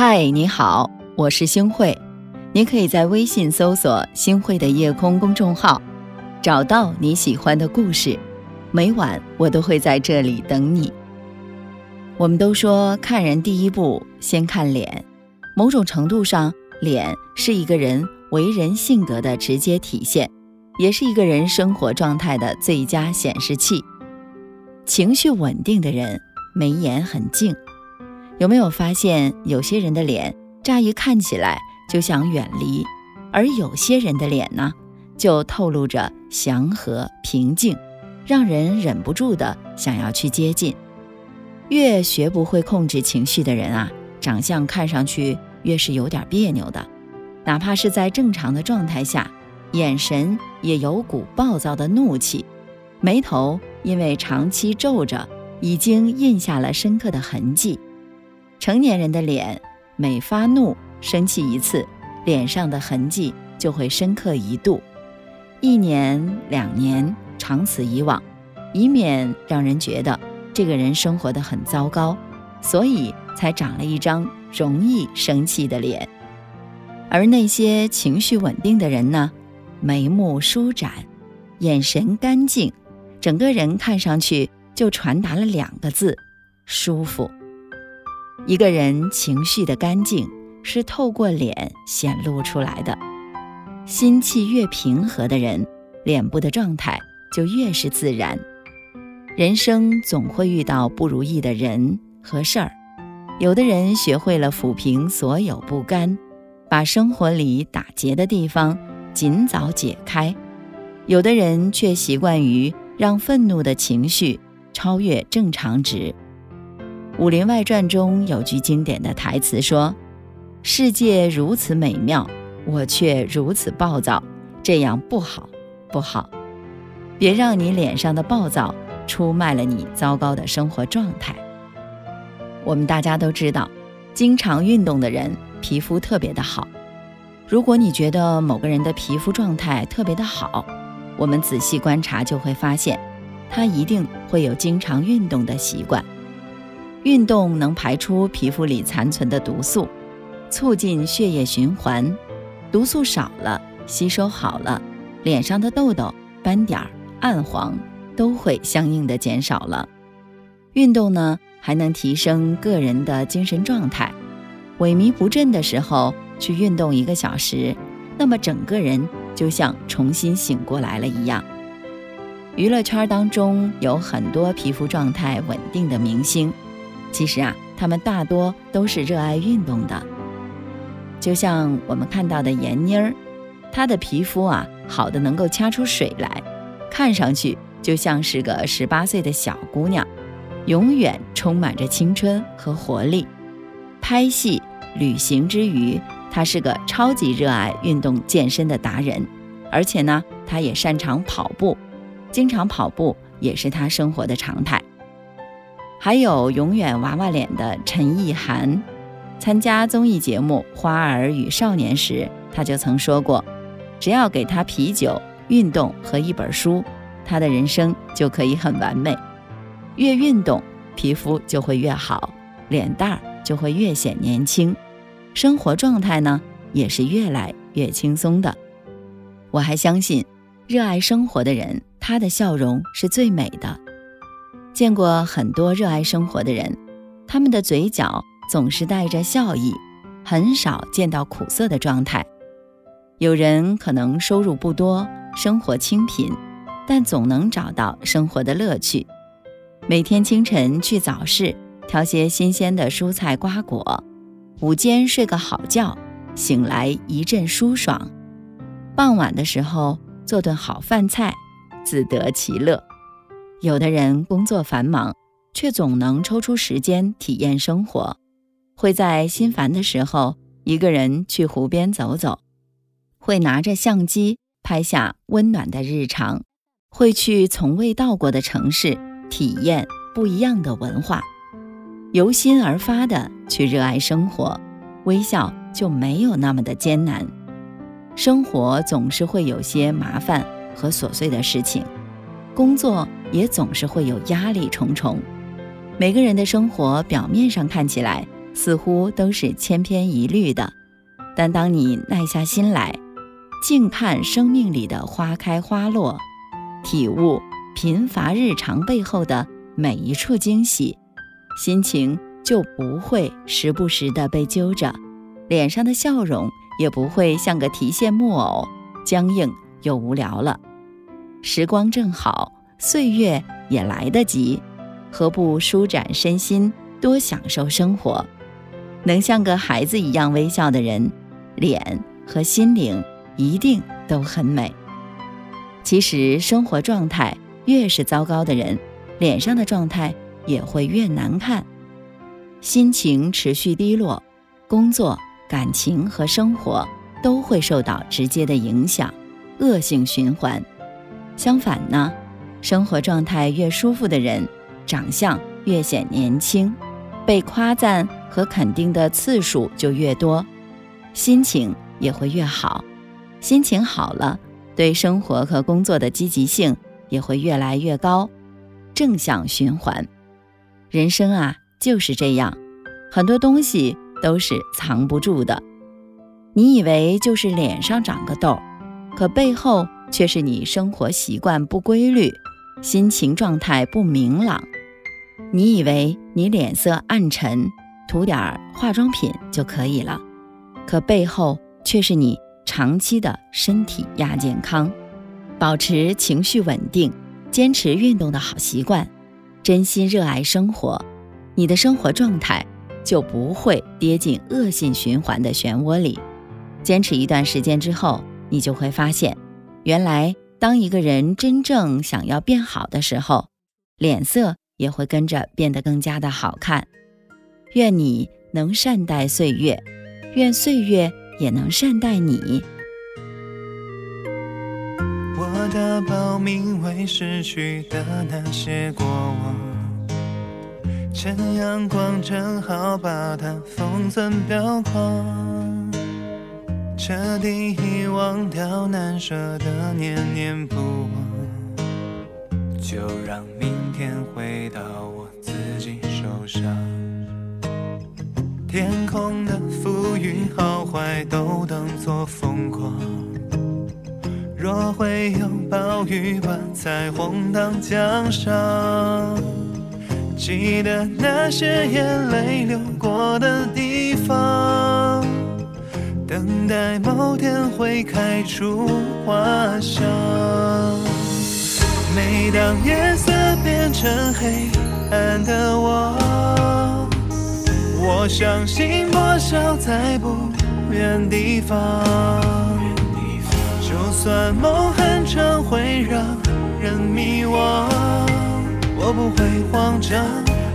嗨，你好，我是星慧。你可以在微信搜索“星慧的夜空”公众号，找到你喜欢的故事。每晚我都会在这里等你。我们都说看人第一步先看脸，某种程度上，脸是一个人为人性格的直接体现，也是一个人生活状态的最佳显示器。情绪稳定的人，眉眼很静。有没有发现，有些人的脸乍一看起来就想远离，而有些人的脸呢，就透露着祥和平静，让人忍不住的想要去接近。越学不会控制情绪的人啊，长相看上去越是有点别扭的，哪怕是在正常的状态下，眼神也有股暴躁的怒气，眉头因为长期皱着，已经印下了深刻的痕迹。成年人的脸，每发怒、生气一次，脸上的痕迹就会深刻一度。一年、两年，长此以往，以免让人觉得这个人生活的很糟糕，所以才长了一张容易生气的脸。而那些情绪稳定的人呢，眉目舒展，眼神干净，整个人看上去就传达了两个字：舒服。一个人情绪的干净是透过脸显露出来的，心气越平和的人，脸部的状态就越是自然。人生总会遇到不如意的人和事儿，有的人学会了抚平所有不甘，把生活里打结的地方尽早解开；有的人却习惯于让愤怒的情绪超越正常值。《武林外传》中有句经典的台词说：“世界如此美妙，我却如此暴躁，这样不好，不好。别让你脸上的暴躁出卖了你糟糕的生活状态。”我们大家都知道，经常运动的人皮肤特别的好。如果你觉得某个人的皮肤状态特别的好，我们仔细观察就会发现，他一定会有经常运动的习惯。运动能排出皮肤里残存的毒素，促进血液循环。毒素少了，吸收好了，脸上的痘痘、斑点儿、暗黄都会相应的减少了。运动呢，还能提升个人的精神状态。萎靡不振的时候去运动一个小时，那么整个人就像重新醒过来了一样。娱乐圈当中有很多皮肤状态稳定的明星。其实啊，他们大多都是热爱运动的。就像我们看到的闫妮儿，她的皮肤啊好的能够掐出水来，看上去就像是个十八岁的小姑娘，永远充满着青春和活力。拍戏、旅行之余，她是个超级热爱运动健身的达人，而且呢，她也擅长跑步，经常跑步也是她生活的常态。还有永远娃娃脸的陈意涵，参加综艺节目《花儿与少年》时，他就曾说过：“只要给他啤酒、运动和一本书，他的人生就可以很完美。越运动，皮肤就会越好，脸蛋儿就会越显年轻，生活状态呢也是越来越轻松的。我还相信，热爱生活的人，他的笑容是最美的。”见过很多热爱生活的人，他们的嘴角总是带着笑意，很少见到苦涩的状态。有人可能收入不多，生活清贫，但总能找到生活的乐趣。每天清晨去早市挑些新鲜的蔬菜瓜果，午间睡个好觉，醒来一阵舒爽。傍晚的时候做顿好饭菜，自得其乐。有的人工作繁忙，却总能抽出时间体验生活，会在心烦的时候一个人去湖边走走，会拿着相机拍下温暖的日常，会去从未到过的城市体验不一样的文化，由心而发的去热爱生活，微笑就没有那么的艰难。生活总是会有些麻烦和琐碎的事情。工作也总是会有压力重重，每个人的生活表面上看起来似乎都是千篇一律的。但当你耐下心来，静看生命里的花开花落，体悟贫乏日常背后的每一处惊喜，心情就不会时不时的被揪着，脸上的笑容也不会像个提线木偶，僵硬又无聊了。时光正好，岁月也来得及，何不舒展身心，多享受生活？能像个孩子一样微笑的人，脸和心灵。一定都很美。其实生活状态越是糟糕的人，脸上的状态也会越难看。心情持续低落，工作、感情和生活都会受到直接的影响，恶性循环。相反呢，生活状态越舒服的人，长相越显年轻，被夸赞和肯定的次数就越多，心情也会越好。心情好了，对生活和工作的积极性也会越来越高，正向循环。人生啊就是这样，很多东西都是藏不住的。你以为就是脸上长个痘，可背后却是你生活习惯不规律，心情状态不明朗。你以为你脸色暗沉，涂点化妆品就可以了，可背后却是你。长期的身体亚健康，保持情绪稳定，坚持运动的好习惯，真心热爱生活，你的生活状态就不会跌进恶性循环的漩涡里。坚持一段时间之后，你就会发现，原来当一个人真正想要变好的时候，脸色也会跟着变得更加的好看。愿你能善待岁月，愿岁月。也能善待你。我的报名为逝去的那些过往，趁阳光正好把它封存裱框，彻底遗忘掉难舍的念念不忘，就让明天回到我自己手上。天空的浮云好坏都当作风光。若会有暴雨，把彩虹当奖赏。记得那些眼泪流过的地方，等待某天会开出花香。每当夜色变成黑暗的我。我相信破晓在不远地方，就算梦很长会让人迷惘，我不会慌张，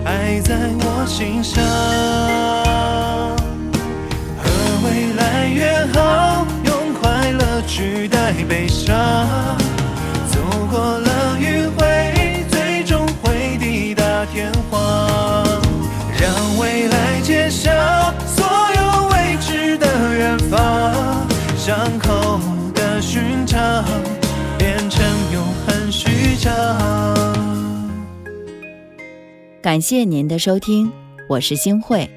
爱在我心上。未来约好，用快乐取代悲伤，走过了迂回，最终会抵达天荒。让未来揭晓所有未知的远方，伤口的寻常变成永恒序章。感谢您的收听，我是星慧。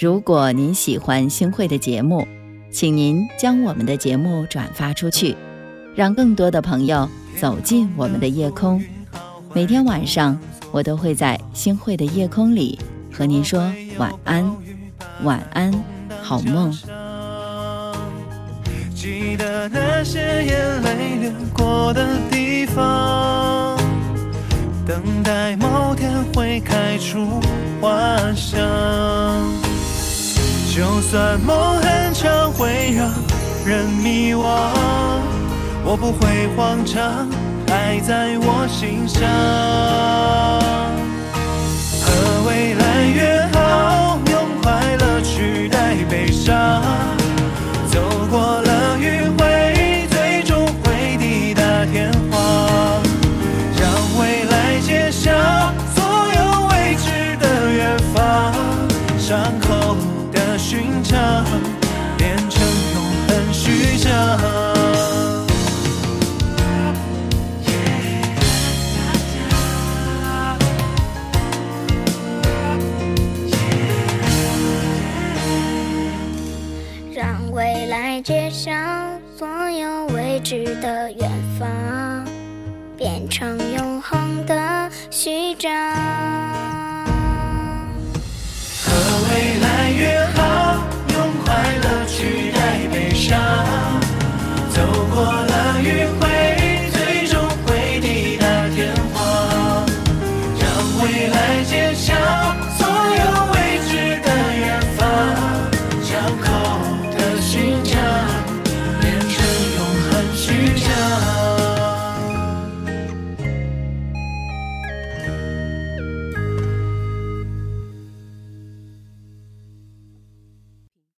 如果您喜欢星慧的节目，请您将我们的节目转发出去，让更多的朋友走进我们的夜空。每天晚上，我都会在星慧的夜空里。和您说晚安，晚安，好梦。记得那些眼泪流过的地方，等待某天会开出花香。就算梦很长会让人迷惘，我不会慌张，爱在我心上。的远方变成永恒的序章和未来约好用快乐取代悲伤走过了迂回最终会抵达天荒让未来坚强